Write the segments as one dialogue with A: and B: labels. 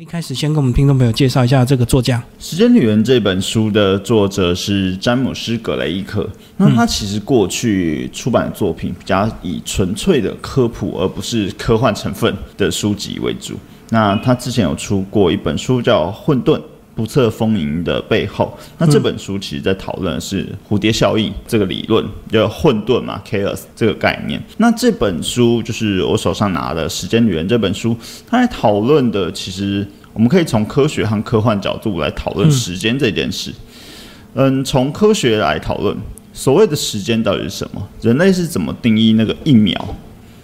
A: 一开始先跟我们听众朋友介绍一下这个作家。
B: 《时间旅人》这本书的作者是詹姆斯·格雷伊克。那他其实过去出版的作品比较以纯粹的科普，而不是科幻成分的书籍为主。那他之前有出过一本书叫《混沌：不测风云的背后》。那这本书其实在讨论的是蝴蝶效应这个理论，就混沌嘛 （chaos） 这个概念。那这本书就是我手上拿的《时间旅人》这本书，它在讨论的其实我们可以从科学和科幻角度来讨论时间这件事。嗯，从科学来讨论所谓的时间到底是什么？人类是怎么定义那个一秒？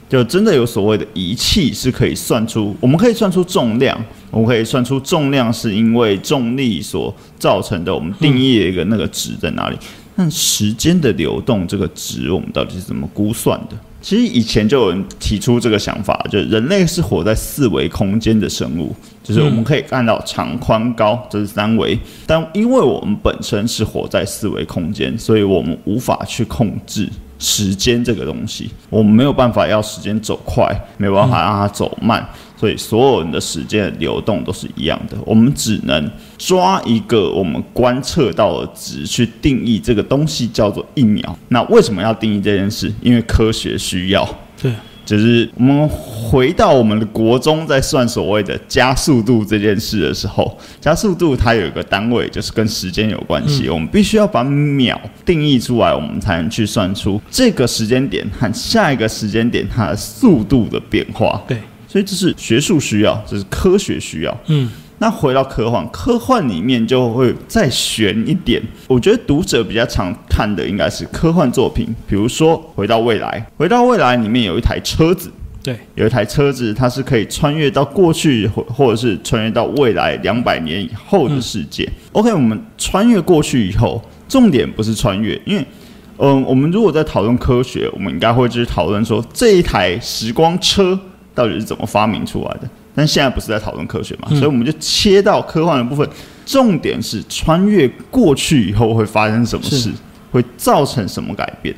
B: 就真的有所谓的仪器是可以算出，我们可以算出重量，我们可以算出重量是因为重力所造成的，我们定义的一个那个值在哪里。但时间的流动这个值，我们到底是怎么估算的？其实以前就有人提出这个想法，就是人类是活在四维空间的生物，就是我们可以看到长、宽、高，这是三维。但因为我们本身是活在四维空间，所以我们无法去控制。时间这个东西，我们没有办法要时间走快，没有办法让它走慢，所以所有人的时间的流动都是一样的。我们只能抓一个我们观测到的值去定义这个东西叫做一秒。那为什么要定义这件事？因为科学需要。
A: 对。
B: 就是我们回到我们的国中，在算所谓的加速度这件事的时候，加速度它有一个单位，就是跟时间有关系。我们必须要把秒定义出来，我们才能去算出这个时间点和下一个时间点它的速度的变化。
A: 对，
B: 所以这是学术需要，这是科学需要。嗯。那回到科幻，科幻里面就会再悬一点。我觉得读者比较常看的应该是科幻作品，比如说《回到未来》。《回到未来》里面有一台车子，
A: 对，
B: 有一台车子，它是可以穿越到过去，或或者是穿越到未来两百年以后的世界。OK，我们穿越过去以后，重点不是穿越，因为，嗯，我们如果在讨论科学，我们应该会就是讨论说这一台时光车到底是怎么发明出来的。但现在不是在讨论科学嘛，所以我们就切到科幻的部分，重点是穿越过去以后会发生什么事，会造成什么改变。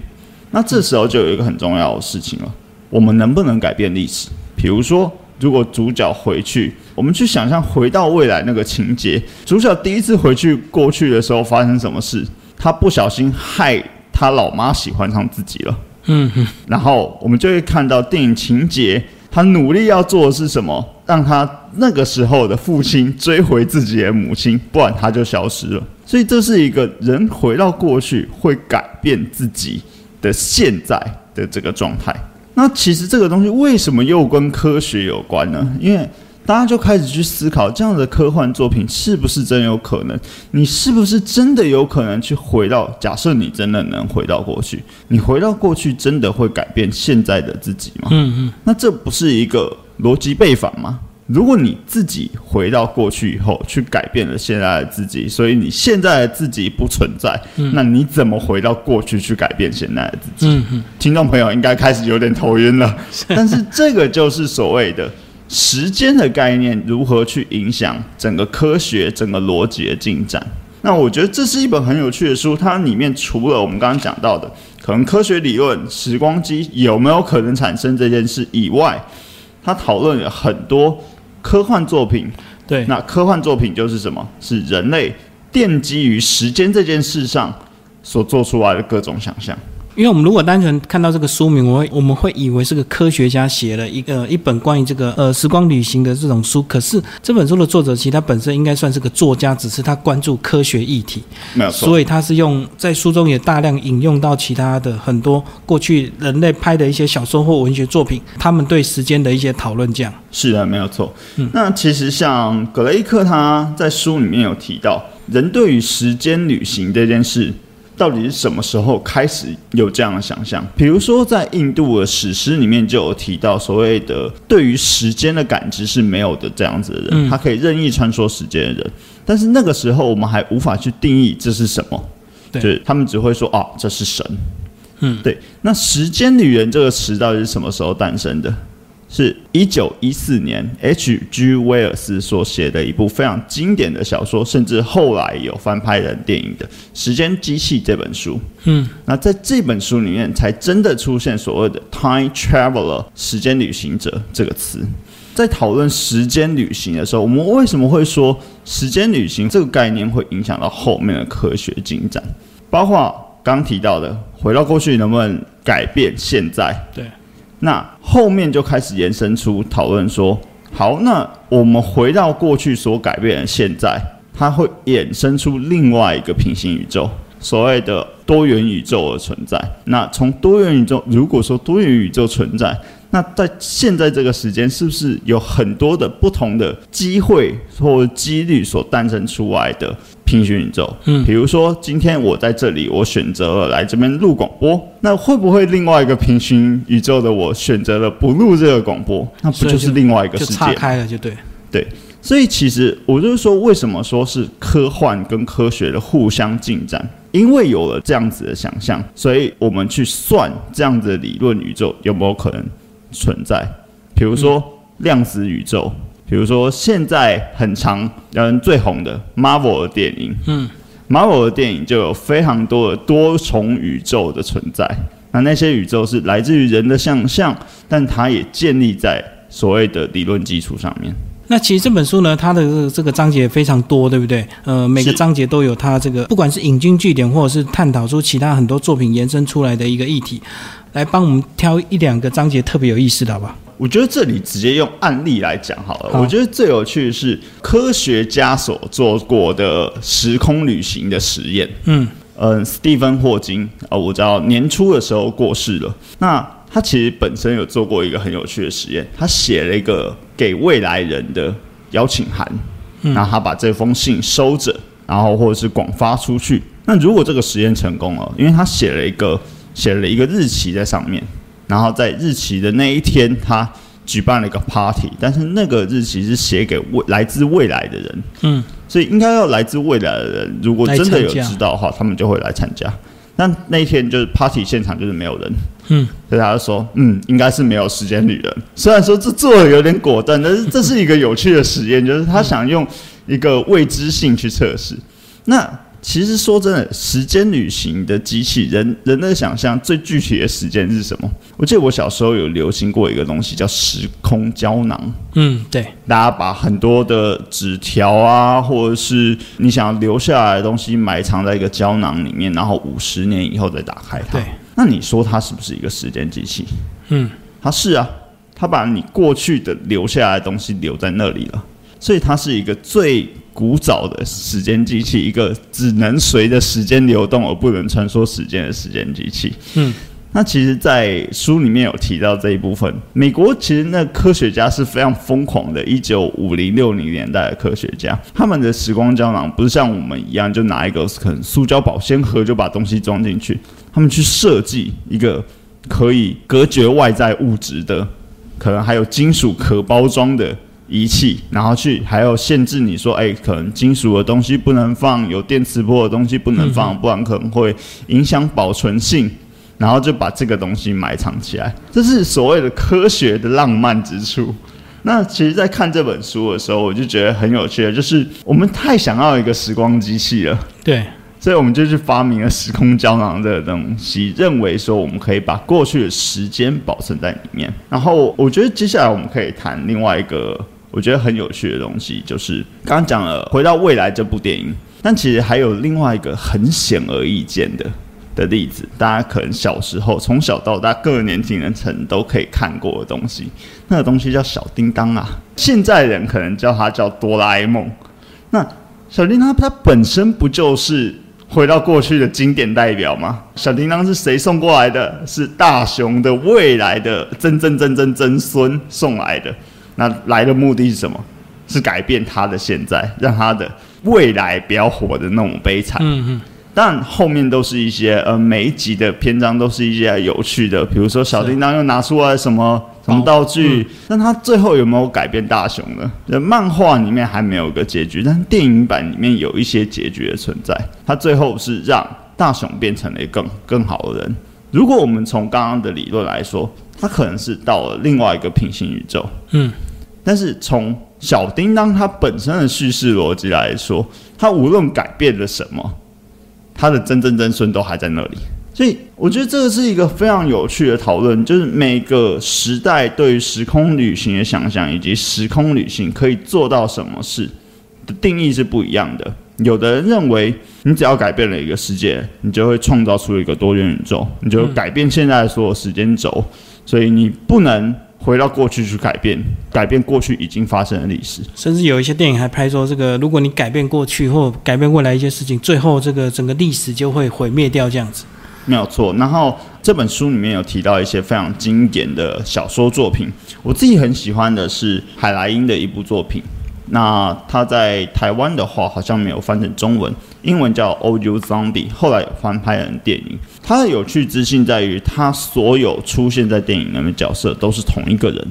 B: 那这时候就有一个很重要的事情了，我们能不能改变历史？比如说，如果主角回去，我们去想象回到未来那个情节，主角第一次回去过去的时候发生什么事？他不小心害他老妈喜欢上自己了。嗯哼，然后我们就会看到电影情节。他努力要做的是什么？让他那个时候的父亲追回自己的母亲，不然他就消失了。所以这是一个人回到过去会改变自己的现在的这个状态。那其实这个东西为什么又跟科学有关呢？因为大家就开始去思考，这样的科幻作品是不是真有可能？你是不是真的有可能去回到？假设你真的能回到过去，你回到过去真的会改变现在的自己吗？嗯嗯。那这不是一个逻辑背反吗？如果你自己回到过去以后，去改变了现在的自己，所以你现在的自己不存在，那你怎么回到过去去改变现在的自己？听众朋友应该开始有点头晕了，但是这个就是所谓的。时间的概念如何去影响整个科学、整个逻辑的进展？那我觉得这是一本很有趣的书。它里面除了我们刚刚讲到的可能科学理论、时光机有没有可能产生这件事以外，它讨论了很多科幻作品。
A: 对，
B: 那科幻作品就是什么？是人类奠基于时间这件事上所做出来的各种想象。
A: 因为我们如果单纯看到这个书名，我会我们会以为是个科学家写了一个一本关于这个呃时光旅行的这种书。可是这本书的作者其实他本身应该算是个作家，只是他关注科学议题，
B: 没有错。
A: 所以他是用在书中也大量引用到其他的很多过去人类拍的一些小说或文学作品，他们对时间的一些讨论。这样
B: 是的，没有错。嗯那其实像格雷克他在书里面有提到，人对于时间旅行这件事。到底是什么时候开始有这样的想象？比如说，在印度的史诗里面就有提到，所谓的对于时间的感知是没有的这样子的人，他可以任意穿梭时间的人。但是那个时候，我们还无法去定义这是什么，
A: 对，
B: 他们只会说啊，这是神。嗯，对。那时间旅人这个词到底是什么时候诞生的？是一九一四年，H.G. 威尔斯所写的一部非常经典的小说，甚至后来有翻拍成电影的《时间机器》这本书。嗯，那在这本书里面，才真的出现所谓的 “time traveler” 时间旅行者这个词。在讨论时间旅行的时候，我们为什么会说时间旅行这个概念会影响到后面的科学进展？包括刚提到的，回到过去能不能改变现在？
A: 对。
B: 那后面就开始延伸出讨论说，好，那我们回到过去所改变的现在，它会衍生出另外一个平行宇宙，所谓的多元宇宙的存在。那从多元宇宙，如果说多元宇宙存在，那在现在这个时间，是不是有很多的不同的机会或几率所诞生出来的平行宇宙？嗯，比如说今天我在这里，我选择了来这边录广播，那会不会另外一个平行宇宙的我选择了不录这个广播？那不就是另外一个世界？
A: 岔开了就对。
B: 对，所以其实我就是说，为什么说是科幻跟科学的互相进展？因为有了这样子的想象，所以我们去算这样子的理论宇宙有没有可能？存在，比如说量子宇宙，比如说现在很长嗯最红的 Marvel 的电影，嗯，Marvel 的电影就有非常多的多重宇宙的存在。那那些宇宙是来自于人的想象，但它也建立在所谓的理论基础上面。
A: 那其实这本书呢，它的这个章节非常多，对不对？呃，每个章节都有它这个，不管是引经据典，或者是探讨出其他很多作品延伸出来的一个议题。来帮我们挑一两个章节特别有意思的，好吧？
B: 我觉得这里直接用案例来讲好了。我觉得最有趣的是科学家所做过的时空旅行的实验。嗯嗯，斯蒂芬霍金啊，我知道年初的时候过世了。那他其实本身有做过一个很有趣的实验，他写了一个给未来人的邀请函，然后他把这封信收着，然后或者是广发出去。那如果这个实验成功了，因为他写了一个。写了一个日期在上面，然后在日期的那一天，他举办了一个 party，但是那个日期是写给未来自未来的人，嗯，所以应该要来自未来的人，如果真的有知道的话，他们就会来参加。那那一天就是 party 现场就是没有人，嗯，所以他就说，嗯，应该是没有时间旅人。虽然说这做的有点果断，但是这是一个有趣的实验，就是他想用一个未知性去测试。那其实说真的，时间旅行的机器人，人的想象最具体的时间是什么？我记得我小时候有流行过一个东西叫时空胶囊。
A: 嗯，对，
B: 大家把很多的纸条啊，或者是你想留下来的东西埋藏在一个胶囊里面，然后五十年以后再打开它。
A: 对，
B: 那你说它是不是一个时间机器？嗯，它是啊，它把你过去的留下来的东西留在那里了，所以它是一个最。古早的时间机器，一个只能随着时间流动而不能穿梭时间的时间机器。嗯，那其实，在书里面有提到这一部分。美国其实那科学家是非常疯狂的，一九五零六零年代的科学家，他们的时光胶囊不是像我们一样，就拿一个可能塑胶保鲜盒就把东西装进去。他们去设计一个可以隔绝外在物质的，可能还有金属壳包装的。仪器，然后去还有限制你说，哎，可能金属的东西不能放，有电磁波的东西不能放，不然可能会影响保存性。然后就把这个东西埋藏起来，这是所谓的科学的浪漫之处。那其实，在看这本书的时候，我就觉得很有趣，就是我们太想要一个时光机器了。
A: 对。
B: 所以我们就去发明了时空胶囊这个东西，认为说我们可以把过去的时间保存在里面。然后我觉得接下来我们可以谈另外一个。我觉得很有趣的东西，就是刚刚讲了《回到未来》这部电影，但其实还有另外一个很显而易见的的例子，大家可能小时候从小到大各个年纪人层都可以看过的东西，那个东西叫小叮当啊，现在人可能叫它叫哆啦 A 梦。那小叮当它本身不就是回到过去的经典代表吗？小叮当是谁送过来的？是大雄的未来的曾曾曾曾曾孙送来的。那来的目的是什么？是改变他的现在，让他的未来不要活的那种悲惨。嗯嗯。但后面都是一些呃，每一集的篇章都是一些有趣的，比如说小叮当又拿出来什么什么道具。但他最后有没有改变大雄呢？漫画里面还没有个结局，但电影版里面有一些结局的存在。他最后是让大雄变成了一个更更好的人。如果我们从刚刚的理论来说，他可能是到了另外一个平行宇宙。嗯。但是从小叮当它本身的叙事逻辑来说，它无论改变了什么，它的曾曾曾孙都还在那里，所以我觉得这个是一个非常有趣的讨论，就是每个时代对于时空旅行的想象，以及时空旅行可以做到什么事的定义是不一样的。有的人认为，你只要改变了一个世界，你就会创造出一个多元宇宙，你就改变现在所有时间轴，所以你不能回到过去去改变，改变过去已经发生的历史。
A: 甚至有一些电影还拍说，这个如果你改变过去或改变未来一些事情，最后这个整个历史就会毁灭掉这样子。
B: 没有错。然后这本书里面有提到一些非常经典的小说作品，我自己很喜欢的是海莱因的一部作品。那他在台湾的话好像没有翻成中文，英文叫《Old You Zombie》，后来有翻拍成电影。它的有趣之性在于，他所有出现在电影里面的角色都是同一个人。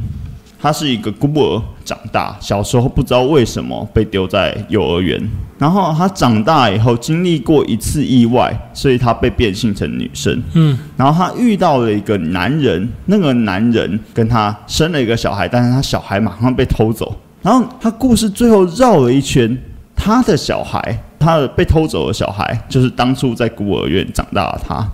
B: 他是一个孤儿长大，小时候不知道为什么被丢在幼儿园，然后他长大以后经历过一次意外，所以他被变性成女生。嗯，然后他遇到了一个男人，那个男人跟他生了一个小孩，但是他小孩马上被偷走。然后他故事最后绕了一圈，他的小孩，他的被偷走的小孩，就是当初在孤儿院长大的他。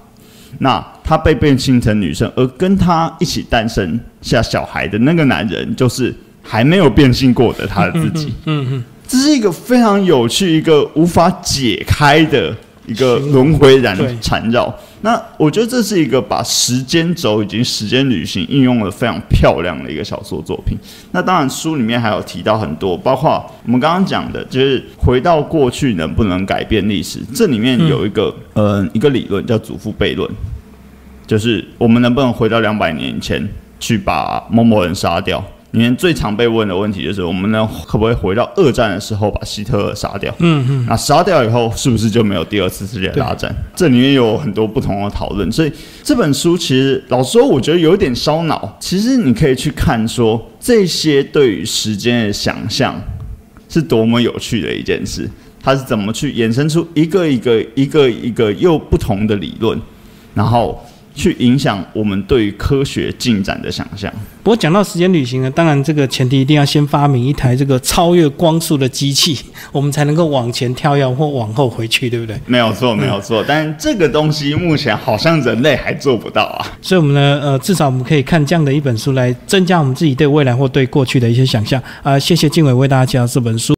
B: 那他被变性成女生，而跟他一起诞生下小孩的那个男人，就是还没有变性过的他的自己。嗯嗯，这是一个非常有趣、一个无法解开的一个轮回然缠绕。那我觉得这是一个把时间轴以及时间旅行应用的非常漂亮的一个小说作品。那当然，书里面还有提到很多，包括我们刚刚讲的，就是回到过去能不能改变历史。这里面有一个呃一个理论叫祖父悖论，就是我们能不能回到两百年前去把某某人杀掉。里面最常被问的问题就是：我们呢可不可以回到二战的时候把希特勒杀掉？嗯嗯，那杀掉以后是不是就没有第二次世界大战？这里面有很多不同的讨论，所以这本书其实老实说，我觉得有点烧脑。其实你可以去看说这些对于时间的想象是多么有趣的一件事，它是怎么去衍生出一个一个一个一个又不同的理论，然后。去影响我们对于科学进展的想象。
A: 不过讲到时间旅行呢，当然这个前提一定要先发明一台这个超越光速的机器，我们才能够往前跳跃或往后回去，对不对？
B: 没有错，没有错。但这个东西目前好像人类还做不到啊。
A: 所以，我们呢，呃，至少我们可以看这样的一本书来增加我们自己对未来或对过去的一些想象。啊，谢谢静伟为大家介绍这本书。